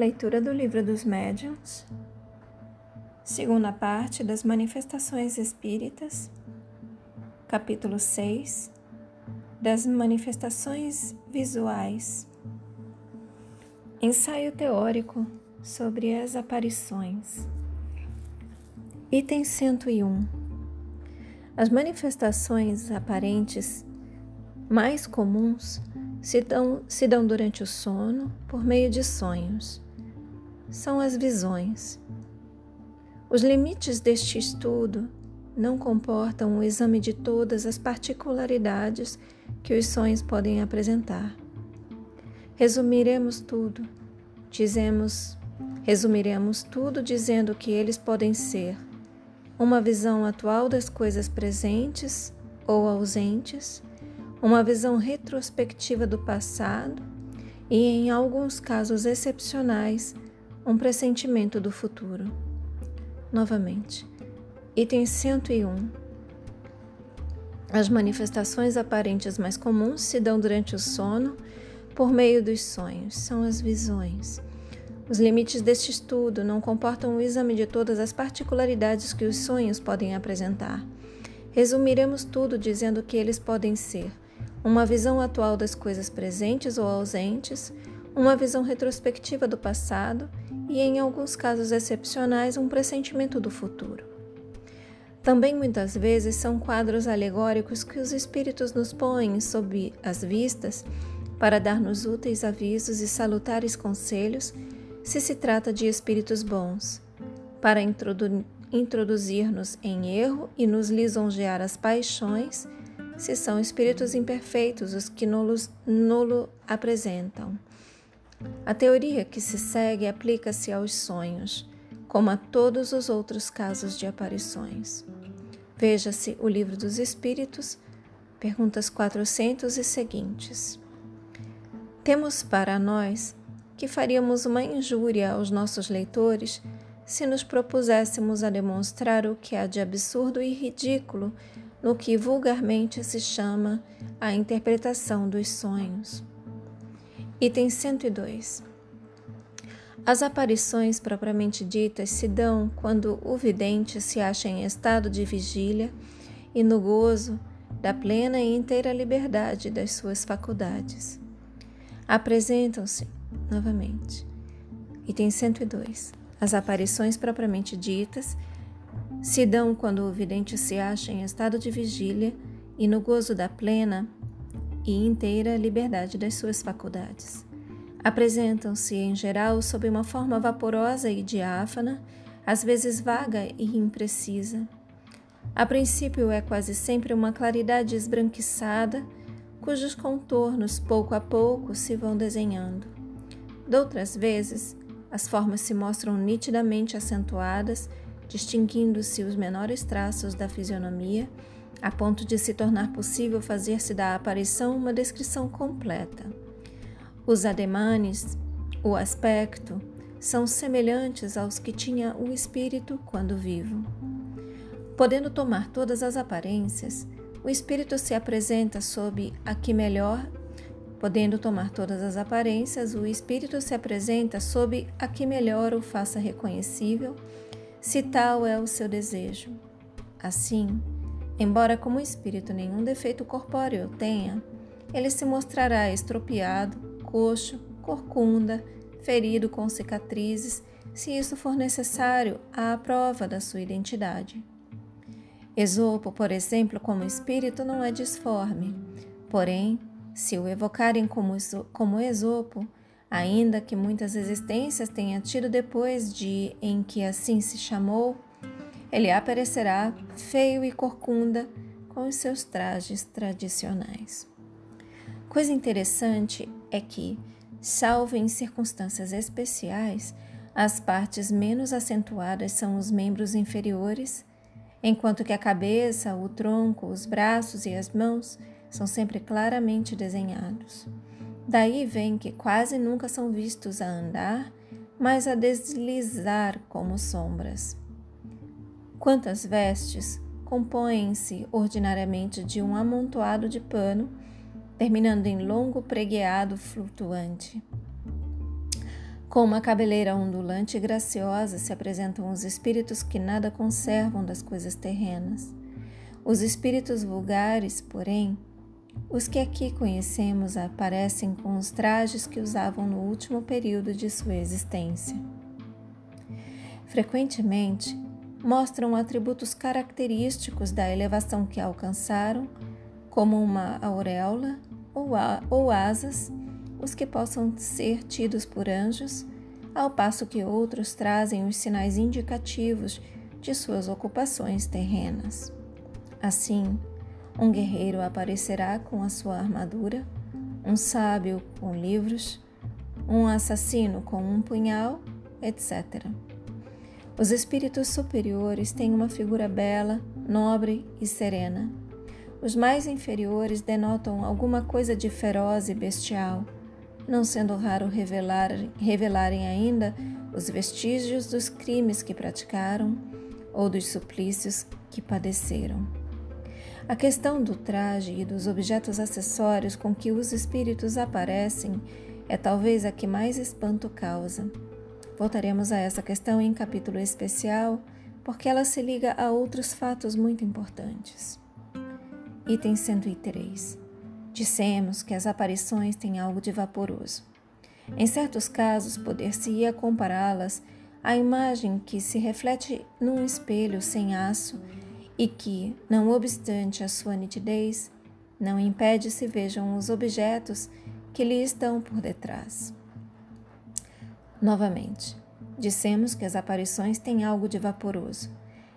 Leitura do Livro dos Médiuns, segunda parte das Manifestações Espíritas, capítulo 6 das Manifestações Visuais. Ensaio teórico sobre as aparições. Item 101. As manifestações aparentes mais comuns se dão, se dão durante o sono por meio de sonhos. São as visões. Os limites deste estudo não comportam o exame de todas as particularidades que os sonhos podem apresentar. Resumiremos tudo. Dizemos, resumiremos tudo dizendo que eles podem ser uma visão atual das coisas presentes ou ausentes, uma visão retrospectiva do passado e, em alguns casos excepcionais, um pressentimento do futuro. Novamente, item 101. As manifestações aparentes mais comuns se dão durante o sono por meio dos sonhos, são as visões. Os limites deste estudo não comportam o exame de todas as particularidades que os sonhos podem apresentar. Resumiremos tudo dizendo que eles podem ser uma visão atual das coisas presentes ou ausentes, uma visão retrospectiva do passado e, em alguns casos excepcionais, um pressentimento do futuro. Também muitas vezes são quadros alegóricos que os espíritos nos põem sob as vistas para dar-nos úteis avisos e salutares conselhos se se trata de espíritos bons, para introdu introduzir-nos em erro e nos lisonjear as paixões se são espíritos imperfeitos os que nulo apresentam. A teoria que se segue aplica-se aos sonhos, como a todos os outros casos de aparições. Veja-se o Livro dos Espíritos, perguntas 400 e seguintes. Temos para nós que faríamos uma injúria aos nossos leitores se nos propuséssemos a demonstrar o que há de absurdo e ridículo no que vulgarmente se chama a interpretação dos sonhos. Item 102. As aparições propriamente ditas se dão quando o vidente se acha em estado de vigília e no gozo da plena e inteira liberdade das suas faculdades. Apresentam-se, novamente, item 102. As aparições propriamente ditas se dão quando o vidente se acha em estado de vigília e no gozo da plena e inteira liberdade das suas faculdades. Apresentam-se, em geral, sob uma forma vaporosa e diáfana, às vezes vaga e imprecisa. A princípio, é quase sempre uma claridade esbranquiçada, cujos contornos, pouco a pouco, se vão desenhando. Doutras vezes, as formas se mostram nitidamente acentuadas distinguindo-se os menores traços da fisionomia, a ponto de se tornar possível fazer-se da aparição uma descrição completa. Os ademanes, o aspecto, são semelhantes aos que tinha o espírito quando vivo. Podendo tomar todas as aparências, o espírito se apresenta sob a que melhor Podendo tomar todas as aparências, o espírito se apresenta sob a que melhor o faça reconhecível se tal é o seu desejo. Assim, embora como espírito nenhum defeito corpóreo tenha, ele se mostrará estropiado, coxo, corcunda, ferido com cicatrizes, se isso for necessário à prova da sua identidade. Esopo, por exemplo, como espírito, não é disforme. Porém, se o evocarem como, como Esopo, ainda que muitas existências tenha tido depois de em que assim se chamou, ele aparecerá feio e corcunda com os seus trajes tradicionais. Coisa interessante é que, salvo em circunstâncias especiais, as partes menos acentuadas são os membros inferiores, enquanto que a cabeça, o tronco, os braços e as mãos são sempre claramente desenhados. Daí vem que quase nunca são vistos a andar, mas a deslizar como sombras. Quantas vestes compõem-se ordinariamente de um amontoado de pano, terminando em longo pregueado flutuante. Com uma cabeleira ondulante e graciosa se apresentam os espíritos que nada conservam das coisas terrenas. Os espíritos vulgares, porém, os que aqui conhecemos aparecem com os trajes que usavam no último período de sua existência. Frequentemente, mostram atributos característicos da elevação que alcançaram, como uma auréola ou, ou asas, os que possam ser tidos por anjos, ao passo que outros trazem os sinais indicativos de suas ocupações terrenas. Assim, um guerreiro aparecerá com a sua armadura, um sábio com livros, um assassino com um punhal, etc. Os espíritos superiores têm uma figura bela, nobre e serena. Os mais inferiores denotam alguma coisa de feroz e bestial, não sendo raro revelar, revelarem ainda os vestígios dos crimes que praticaram ou dos suplícios que padeceram. A questão do traje e dos objetos acessórios com que os espíritos aparecem é talvez a que mais espanto causa. Voltaremos a essa questão em capítulo especial, porque ela se liga a outros fatos muito importantes. Item 103. Dissemos que as aparições têm algo de vaporoso. Em certos casos, poder-se-ia compará-las à imagem que se reflete num espelho sem aço e que, não obstante a sua nitidez, não impede se vejam os objetos que lhe estão por detrás. Novamente, dissemos que as aparições têm algo de vaporoso.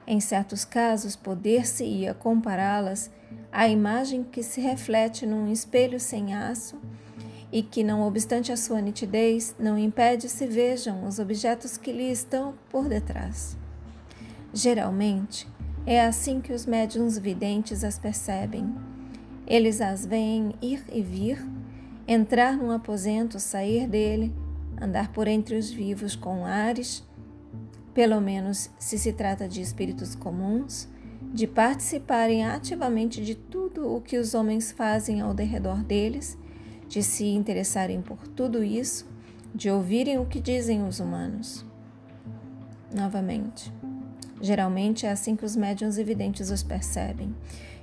Em certos casos, poder-se-ia compará-las à imagem que se reflete num espelho sem aço e que, não obstante a sua nitidez, não impede se vejam os objetos que lhe estão por detrás. Geralmente, é assim que os médiuns videntes as percebem. Eles as veem ir e vir, entrar num aposento, sair dele, andar por entre os vivos com ares, pelo menos se se trata de espíritos comuns, de participarem ativamente de tudo o que os homens fazem ao derredor deles, de se interessarem por tudo isso, de ouvirem o que dizem os humanos. Novamente. Geralmente é assim que os médiuns evidentes os percebem.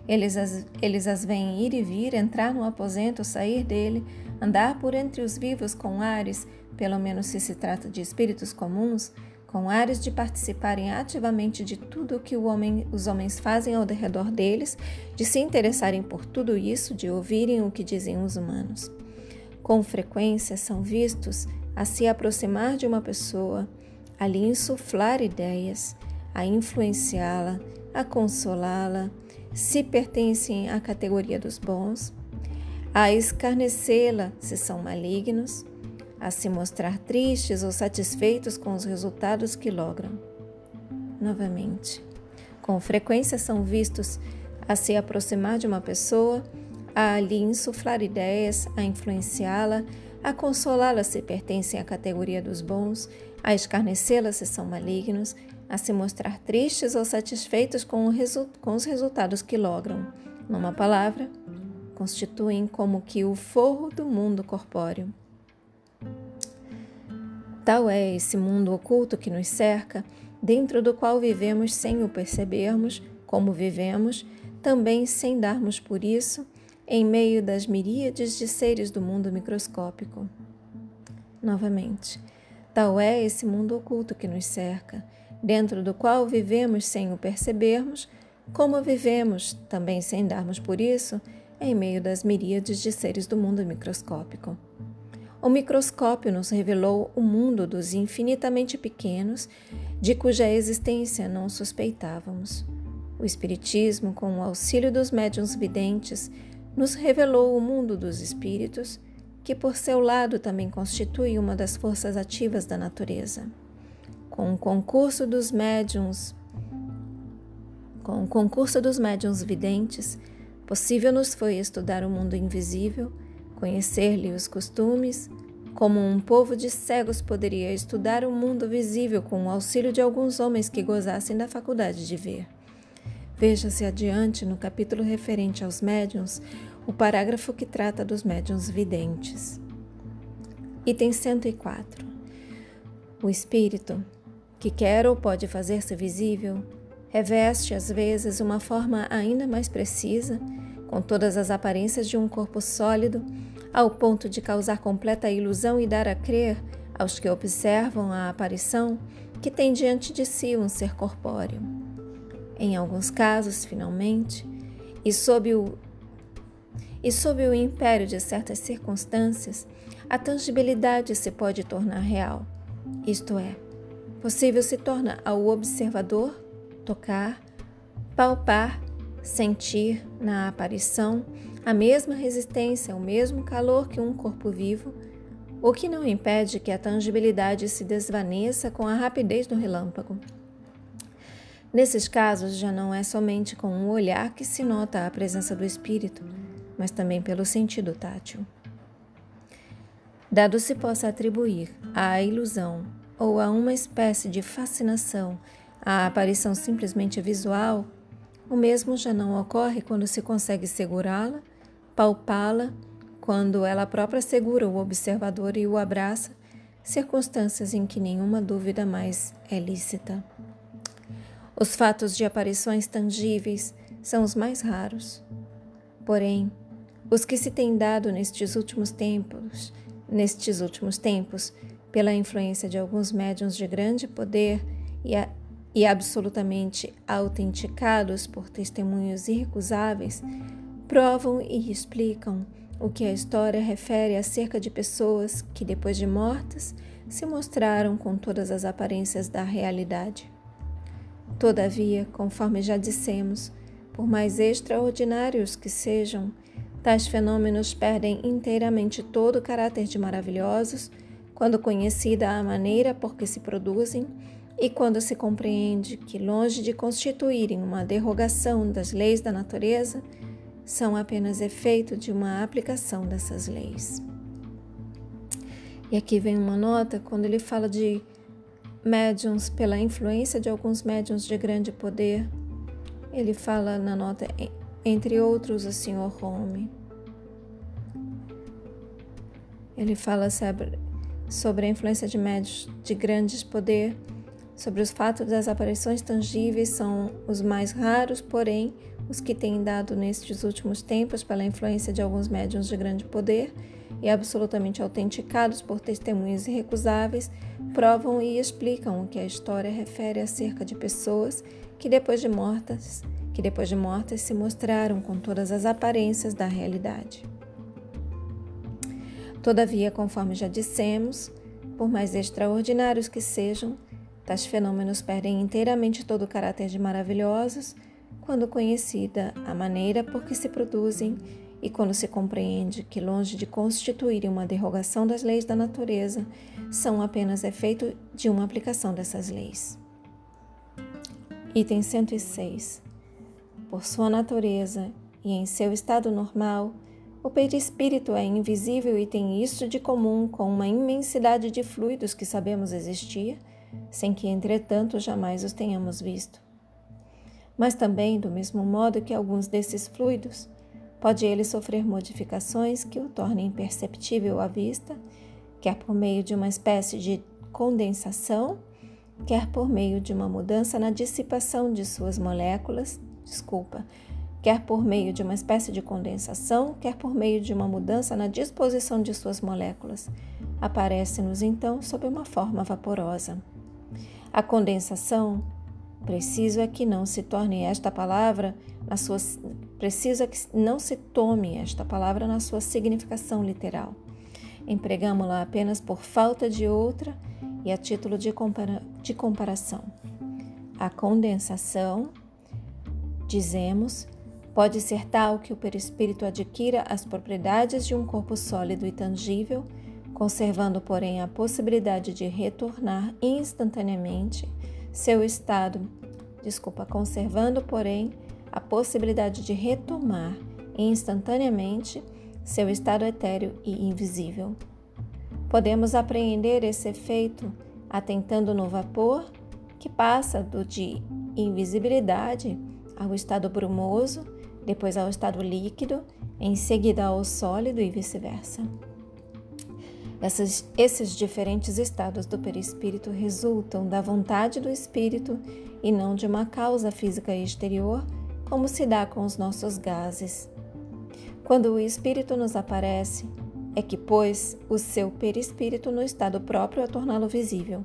Eles as, eles as veem ir e vir, entrar no aposento, sair dele, andar por entre os vivos com ares, pelo menos se se trata de espíritos comuns, com ares de participarem ativamente de tudo o que homem, os homens fazem ao redor deles, de se interessarem por tudo isso, de ouvirem o que dizem os humanos. Com frequência são vistos a se aproximar de uma pessoa, a lhe insuflar ideias, a influenciá-la, a consolá-la, se pertencem à categoria dos bons, a escarnecê-la se são malignos, a se mostrar tristes ou satisfeitos com os resultados que logram. Novamente, com frequência são vistos a se aproximar de uma pessoa, a lhe insuflar ideias, a influenciá-la, a consolá-la se pertencem à categoria dos bons, a escarnecê-la se são malignos, a se mostrar tristes ou satisfeitos com, com os resultados que logram. Numa palavra, constituem como que o forro do mundo corpóreo. Tal é esse mundo oculto que nos cerca, dentro do qual vivemos sem o percebermos, como vivemos, também sem darmos por isso, em meio das miríades de seres do mundo microscópico. Novamente, tal é esse mundo oculto que nos cerca, dentro do qual vivemos sem o percebermos, como vivemos, também sem darmos por isso, em meio das miríades de seres do mundo microscópico. O microscópio nos revelou o mundo dos infinitamente pequenos, de cuja existência não suspeitávamos. O Espiritismo, com o auxílio dos médiuns videntes, nos revelou o mundo dos espíritos, que por seu lado também constitui uma das forças ativas da natureza. Com o concurso dos médiums, com o concurso dos médiums videntes, possível nos foi estudar o mundo invisível, conhecer-lhe os costumes, como um povo de cegos poderia estudar o mundo visível com o auxílio de alguns homens que gozassem da faculdade de ver. Veja-se adiante, no capítulo referente aos médiums, o parágrafo que trata dos médiums videntes. Item 104. O espírito, que quer ou pode fazer-se visível, reveste às vezes uma forma ainda mais precisa, com todas as aparências de um corpo sólido, ao ponto de causar completa ilusão e dar a crer aos que observam a aparição que tem diante de si um ser corpóreo. Em alguns casos, finalmente, e sob o e sob o império de certas circunstâncias, a tangibilidade se pode tornar real. Isto é, possível se torna ao observador tocar, palpar, sentir na aparição a mesma resistência, o mesmo calor que um corpo vivo, o que não impede que a tangibilidade se desvaneça com a rapidez do relâmpago. Nesses casos, já não é somente com um olhar que se nota a presença do espírito, mas também pelo sentido tátil. Dado se possa atribuir à ilusão ou a uma espécie de fascinação a aparição simplesmente visual, o mesmo já não ocorre quando se consegue segurá-la, palpá-la, quando ela própria segura o observador e o abraça, circunstâncias em que nenhuma dúvida mais é lícita. Os fatos de aparições tangíveis são os mais raros. Porém, os que se têm dado nestes últimos tempos, nestes últimos tempos, pela influência de alguns médiuns de grande poder e, a, e absolutamente autenticados por testemunhos irrecusáveis, provam e explicam o que a história refere acerca de pessoas que, depois de mortas, se mostraram com todas as aparências da realidade. Todavia, conforme já dissemos, por mais extraordinários que sejam, tais fenômenos perdem inteiramente todo o caráter de maravilhosos quando conhecida a maneira por que se produzem e quando se compreende que, longe de constituírem uma derrogação das leis da natureza, são apenas efeito de uma aplicação dessas leis. E aqui vem uma nota quando ele fala de médiums pela influência de alguns médiums de grande poder. Ele fala na nota, entre outros, o Sr. Home. Ele fala sobre, sobre a influência de médios de grande poder, sobre os fatos das aparições tangíveis são os mais raros, porém, os que têm dado nestes últimos tempos pela influência de alguns médiums de grande poder e absolutamente autenticados por testemunhos irrecusáveis, provam e explicam o que a história refere acerca de pessoas que depois de mortas, que depois de mortas se mostraram com todas as aparências da realidade. Todavia, conforme já dissemos, por mais extraordinários que sejam, tais fenômenos perdem inteiramente todo o caráter de maravilhosos quando conhecida a maneira por que se produzem e quando se compreende que, longe de constituírem uma derrogação das leis da natureza, são apenas efeito de uma aplicação dessas leis. Item 106. Por sua natureza e em seu estado normal, o perispírito é invisível e tem isto de comum com uma imensidade de fluidos que sabemos existir, sem que, entretanto, jamais os tenhamos visto. Mas também, do mesmo modo que alguns desses fluidos, Pode ele sofrer modificações que o tornem imperceptível à vista, quer por meio de uma espécie de condensação, quer por meio de uma mudança na dissipação de suas moléculas, desculpa, quer por meio de uma espécie de condensação, quer por meio de uma mudança na disposição de suas moléculas. Aparece-nos então sob uma forma vaporosa. A condensação Preciso é que não se torne esta palavra na sua preciso é que não se tome esta palavra na sua significação literal. Empregamos-la apenas por falta de outra e a título de, compara de comparação. A condensação, dizemos, pode ser tal que o perispírito adquira as propriedades de um corpo sólido e tangível, conservando, porém, a possibilidade de retornar instantaneamente seu estado, desculpa, conservando, porém, a possibilidade de retomar instantaneamente seu estado etéreo e invisível. Podemos apreender esse efeito atentando no vapor, que passa do de invisibilidade ao estado brumoso, depois ao estado líquido, em seguida ao sólido e vice-versa. Essas, esses diferentes estados do perispírito resultam da vontade do espírito e não de uma causa física exterior, como se dá com os nossos gases. Quando o espírito nos aparece, é que pôs o seu perispírito no estado próprio a torná-lo visível.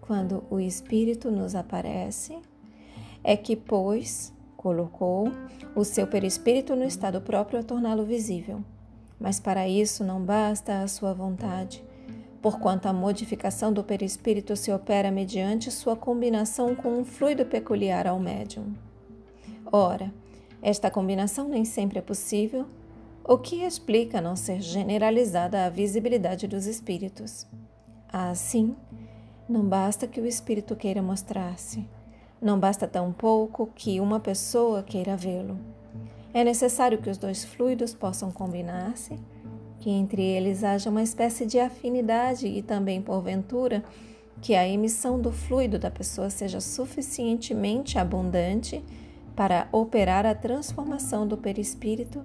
Quando o espírito nos aparece, é que pôs, colocou o seu perispírito no estado próprio a torná-lo visível. Mas para isso não basta a sua vontade, porquanto a modificação do perispírito se opera mediante sua combinação com um fluido peculiar ao médium. Ora, esta combinação nem sempre é possível, o que explica não ser generalizada a visibilidade dos espíritos. Assim, não basta que o espírito queira mostrar-se, não basta tampouco que uma pessoa queira vê-lo. É necessário que os dois fluidos possam combinar-se, que entre eles haja uma espécie de afinidade e também, porventura, que a emissão do fluido da pessoa seja suficientemente abundante para operar a transformação do perispírito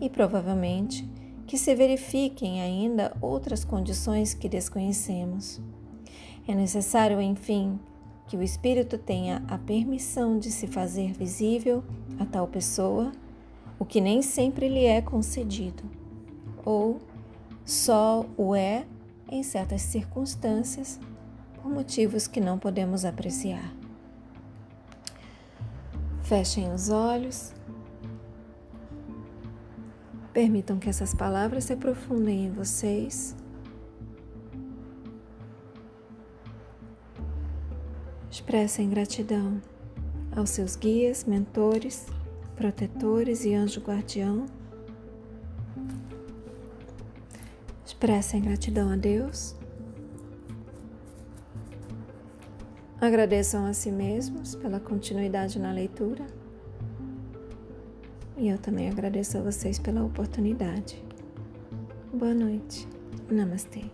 e, provavelmente, que se verifiquem ainda outras condições que desconhecemos. É necessário, enfim, que o espírito tenha a permissão de se fazer visível a tal pessoa o que nem sempre lhe é concedido, ou só o é em certas circunstâncias por motivos que não podemos apreciar. Fechem os olhos. Permitam que essas palavras se aprofundem em vocês. Expressem gratidão aos seus guias, mentores protetores e anjo guardião. Expressem gratidão a Deus. Agradeçam a si mesmos pela continuidade na leitura. E eu também agradeço a vocês pela oportunidade. Boa noite. Namastê.